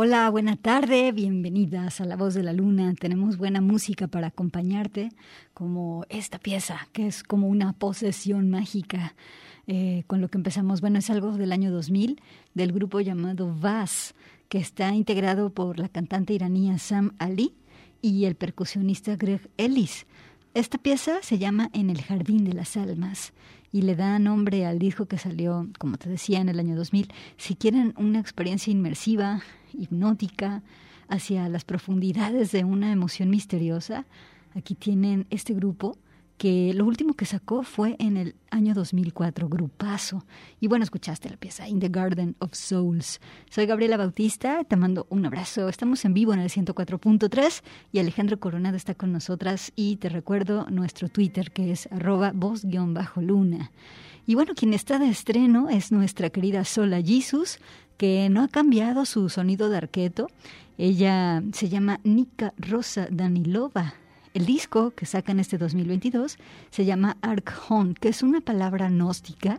Hola, buena tarde, bienvenidas a La Voz de la Luna. Tenemos buena música para acompañarte, como esta pieza, que es como una posesión mágica. Eh, con lo que empezamos, bueno, es algo del año 2000, del grupo llamado Vaz, que está integrado por la cantante iraní Sam Ali y el percusionista Greg Ellis. Esta pieza se llama En el Jardín de las Almas y le da nombre al disco que salió, como te decía, en el año 2000. Si quieren una experiencia inmersiva, hipnótica, hacia las profundidades de una emoción misteriosa, aquí tienen este grupo que lo último que sacó fue en el año 2004, Grupazo. Y bueno, escuchaste la pieza In the Garden of Souls. Soy Gabriela Bautista, te mando un abrazo. Estamos en vivo en el 104.3 y Alejandro Coronado está con nosotras y te recuerdo nuestro Twitter que es arroba voz-luna. Y bueno, quien está de estreno es nuestra querida Sola Jesus, que no ha cambiado su sonido de arqueto. Ella se llama Nika Rosa Danilova el disco que sacan este 2022 se llama Arkhon, que es una palabra gnóstica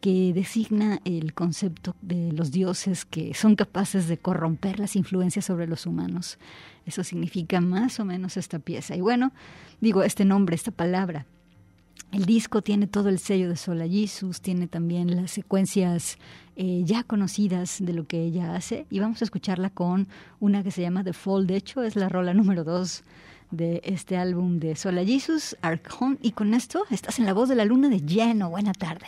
que designa el concepto de los dioses que son capaces de corromper las influencias sobre los humanos. Eso significa más o menos esta pieza. Y bueno, digo este nombre, esta palabra. El disco tiene todo el sello de Sola Jesus, tiene también las secuencias eh, ya conocidas de lo que ella hace y vamos a escucharla con una que se llama The Fall. De hecho, es la rola número dos de este álbum de Sola Jesus, Archon. Y con esto estás en la voz de la luna de lleno. Buena tarde.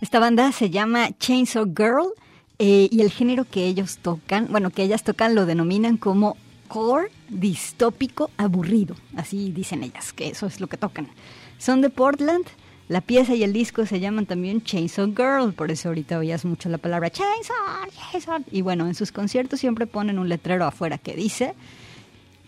Esta banda se llama Chainsaw Girl eh, y el género que ellos tocan, bueno, que ellas tocan lo denominan como core distópico aburrido, así dicen ellas, que eso es lo que tocan. Son de Portland, la pieza y el disco se llaman también Chainsaw Girl, por eso ahorita oías mucho la palabra Chainsaw, Chainsaw. Y bueno, en sus conciertos siempre ponen un letrero afuera que dice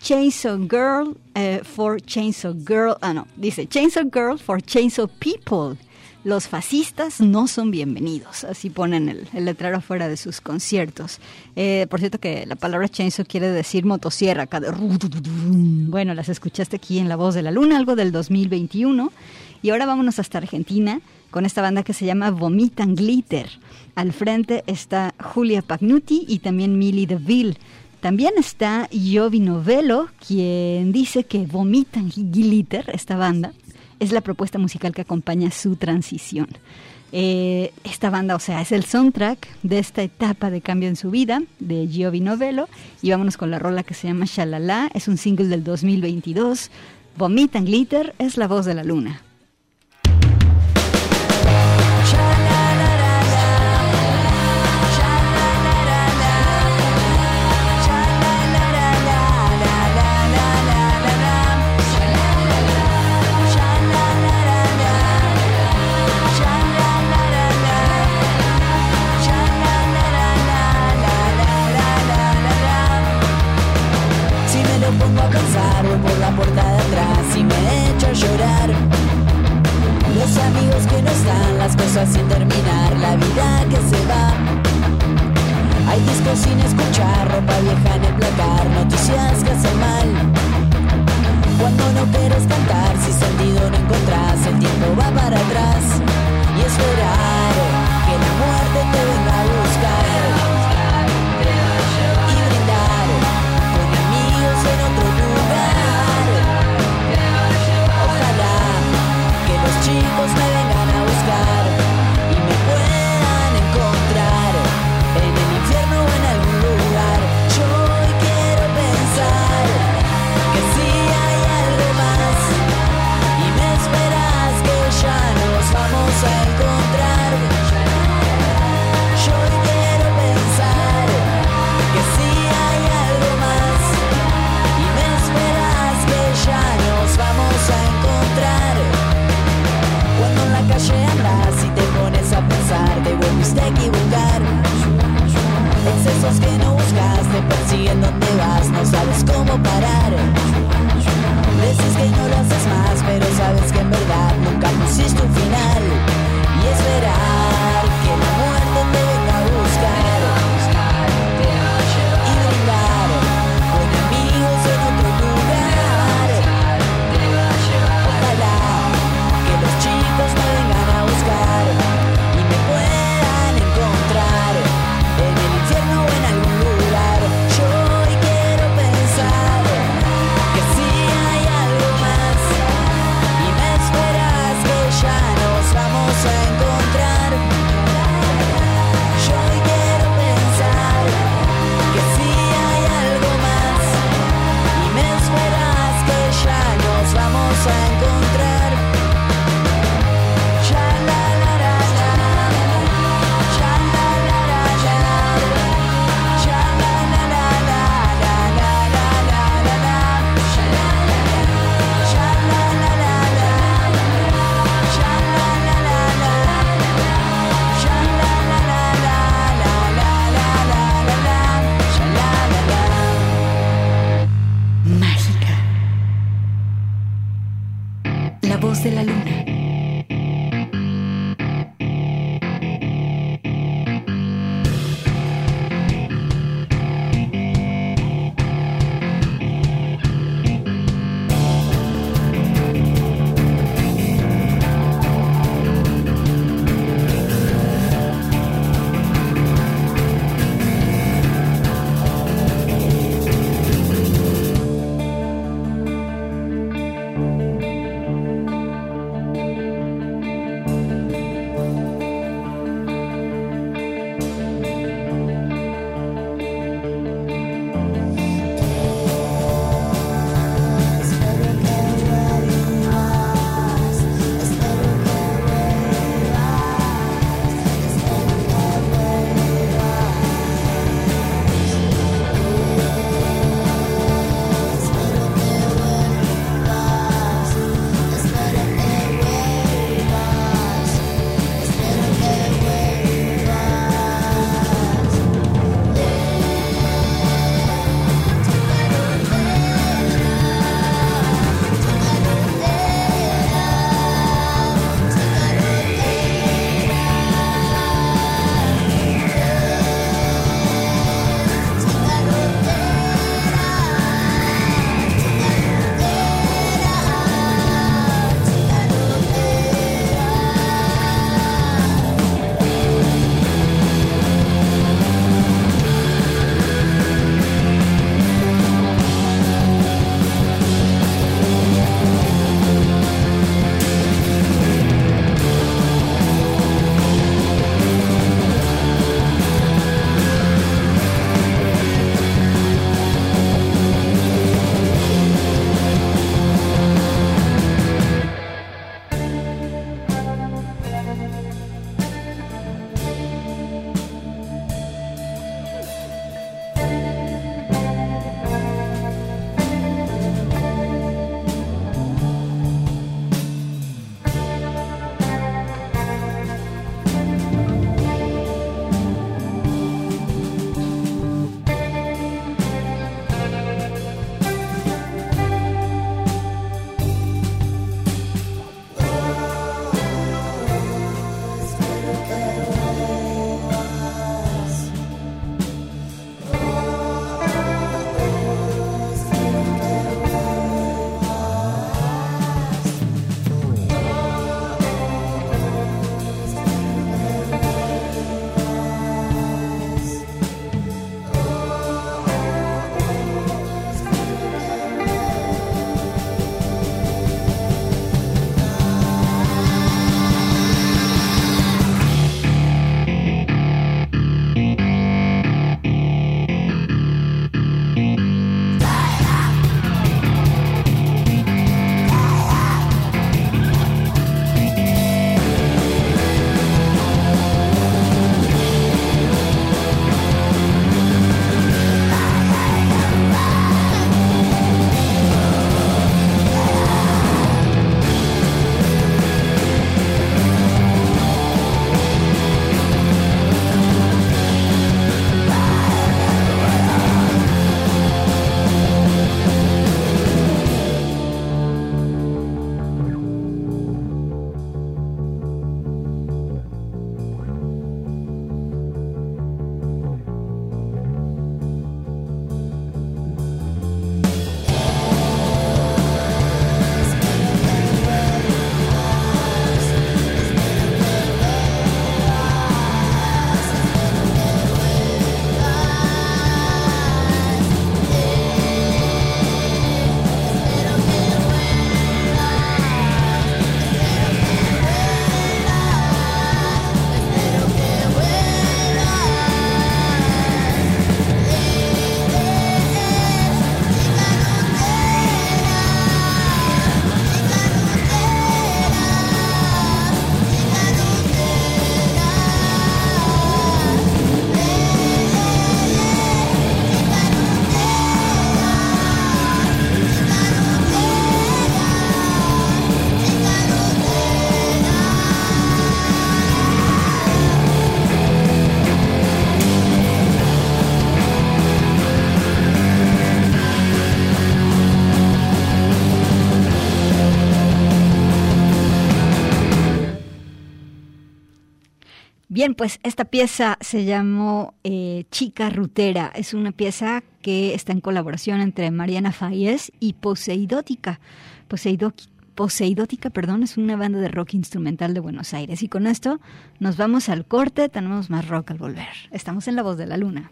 Chainsaw Girl eh, for Chainsaw Girl, ah no, dice Chainsaw Girl for Chainsaw People los fascistas no son bienvenidos. Así ponen el, letrero afuera de sus conciertos. Eh, por cierto que la palabra chainsaw quiere decir motosierra. Bueno, las escuchaste aquí en La Voz de la Luna, algo del 2021. Y ahora vámonos hasta Argentina con esta banda que se llama Vomitan Glitter. Al frente está Julia Pagnuti y también Millie DeVille. También está Jovi Novello, quien dice que Vomitan Glitter, esta banda, es la propuesta musical que acompaña su transición. Eh, esta banda, o sea, es el soundtrack de esta etapa de cambio en su vida de Giovi Novello. Y vámonos con la rola que se llama Shalala, es un single del 2022. Vomitan Glitter es la voz de la luna. Sin terminar, la vida que se va. Hay discos sin escuchar, ropa vieja en el placar, noticias que hacen mal. Cuando no quieres cantar, si sentido no encontrás, el tiempo va para atrás. Y esperar que la muerte te venga a buscar. Ojalá que los chicos me A encontrar, yo quiero pensar que si hay algo más, y me esperas que ya nos vamos a encontrar. Cuando en la calle andas y te pones a pensar, te vuelves a equivocar. Es esos que no buscas, te persiguen donde vas, no sabes cómo parar veces que no lo haces más, pero sabes que en verdad nunca pusiste un final. Y esperar que la muerte. Bien, pues esta pieza se llamó eh, Chica Rutera. Es una pieza que está en colaboración entre Mariana Fayez y Poseidótica. Poseidótica, perdón, es una banda de rock instrumental de Buenos Aires. Y con esto nos vamos al corte, tenemos más rock al volver. Estamos en La Voz de la Luna.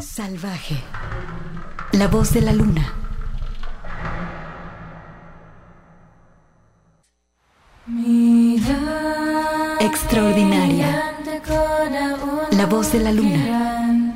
Salvaje. La voz de la luna. Extraordinaria. La voz de la luna.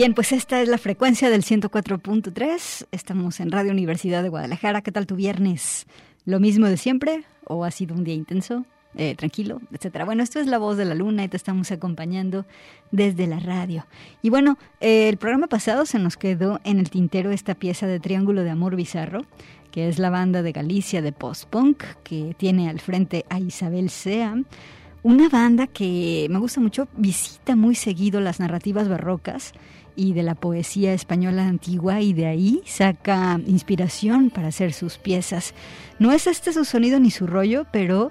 Bien, pues esta es la frecuencia del 104.3. Estamos en Radio Universidad de Guadalajara. ¿Qué tal tu viernes? ¿Lo mismo de siempre o ha sido un día intenso? Eh, tranquilo, etcétera. Bueno, esto es La Voz de la Luna y te estamos acompañando desde la radio. Y bueno, eh, el programa pasado se nos quedó en el tintero esta pieza de Triángulo de Amor Bizarro, que es la banda de Galicia de post-punk que tiene al frente a Isabel Sea. Una banda que me gusta mucho, visita muy seguido las narrativas barrocas y de la poesía española antigua y de ahí saca inspiración para hacer sus piezas. No es este su sonido ni su rollo, pero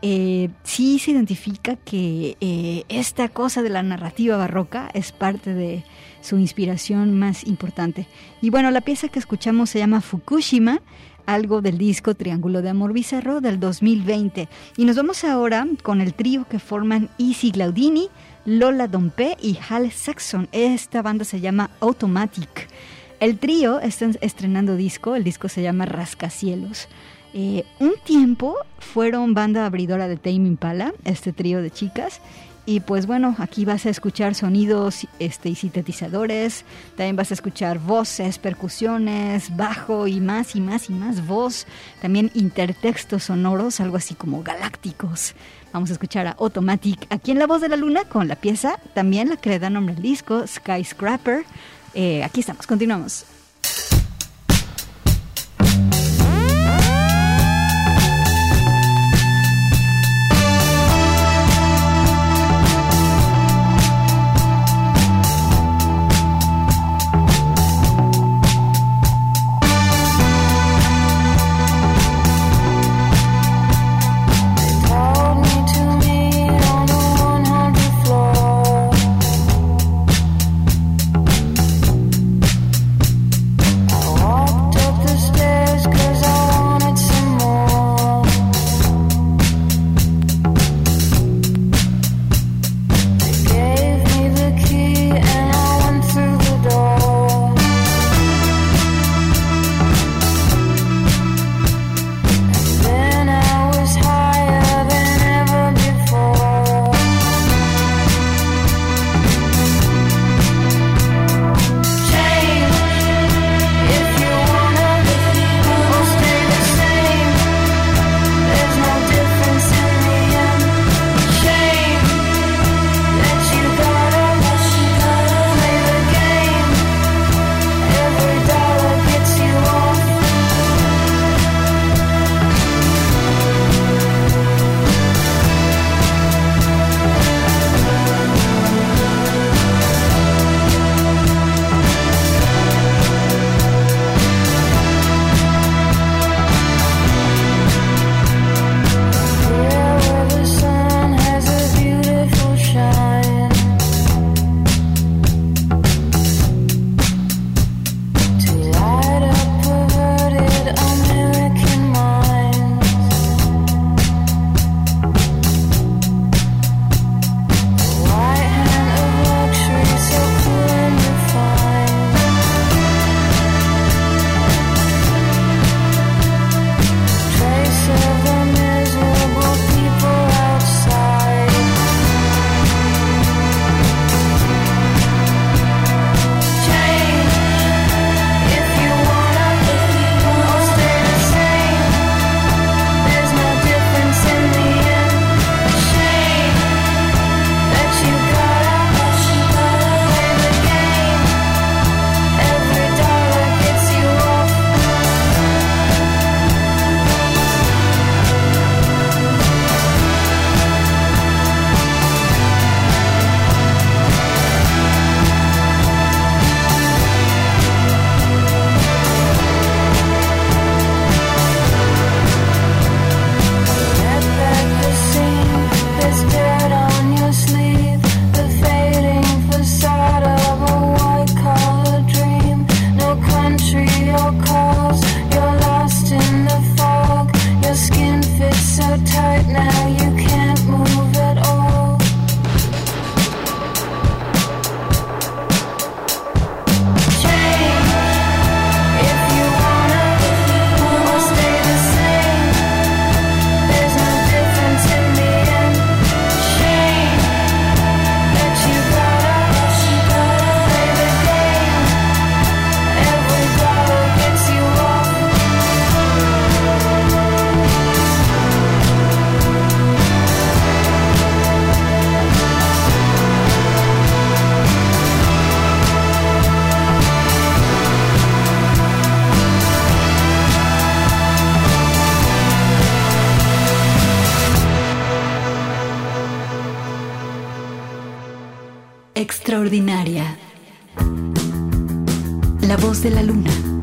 eh, sí se identifica que eh, esta cosa de la narrativa barroca es parte de su inspiración más importante. Y bueno, la pieza que escuchamos se llama Fukushima, algo del disco Triángulo de Amor Bizarro del 2020. Y nos vamos ahora con el trío que forman Easy Glaudini, Lola Dompe y Hal Saxon. Esta banda se llama Automatic. El trío está estrenando disco, el disco se llama Rascacielos. Eh, un tiempo fueron banda abridora de Tame Impala, este trío de chicas. Y pues bueno, aquí vas a escuchar sonidos este, y sintetizadores, también vas a escuchar voces, percusiones, bajo y más y más y más voz, también intertextos sonoros, algo así como galácticos. Vamos a escuchar a Automatic aquí en La Voz de la Luna con la pieza, también la que le da nombre al disco, Skyscraper. Eh, aquí estamos, continuamos. De la luna.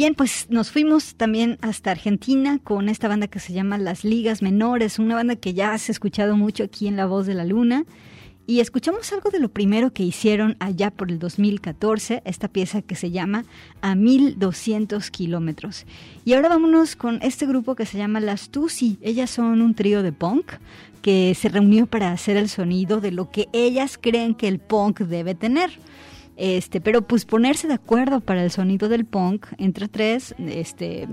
Bien, pues nos fuimos también hasta Argentina con esta banda que se llama Las Ligas Menores, una banda que ya has escuchado mucho aquí en La Voz de la Luna. Y escuchamos algo de lo primero que hicieron allá por el 2014, esta pieza que se llama A 1200 kilómetros. Y ahora vámonos con este grupo que se llama Las Tusi. Ellas son un trío de punk que se reunió para hacer el sonido de lo que ellas creen que el punk debe tener. Este, pero pues ponerse de acuerdo para el sonido del punk entre tres, este,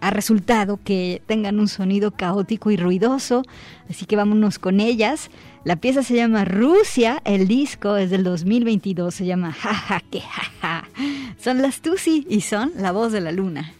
ha resultado que tengan un sonido caótico y ruidoso, así que vámonos con ellas. La pieza se llama Rusia, el disco es del 2022, se llama Jaja que jaja. Son las Tusi y son la voz de la luna.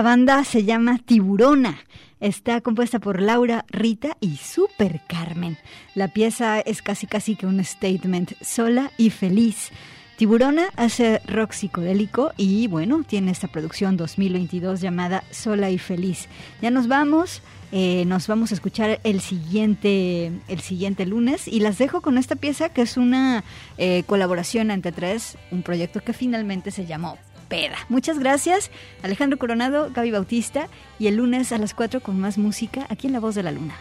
Esta banda se llama Tiburona. Está compuesta por Laura, Rita y Super Carmen. La pieza es casi casi que un statement, sola y feliz. Tiburona hace rock psicodélico y bueno, tiene esta producción 2022 llamada Sola y Feliz. Ya nos vamos. Eh, nos vamos a escuchar el siguiente, el siguiente lunes y las dejo con esta pieza que es una eh, colaboración entre tres, un proyecto que finalmente se llamó Peda. Muchas gracias, Alejandro Coronado, Gaby Bautista y el lunes a las 4 con más música aquí en La Voz de la Luna.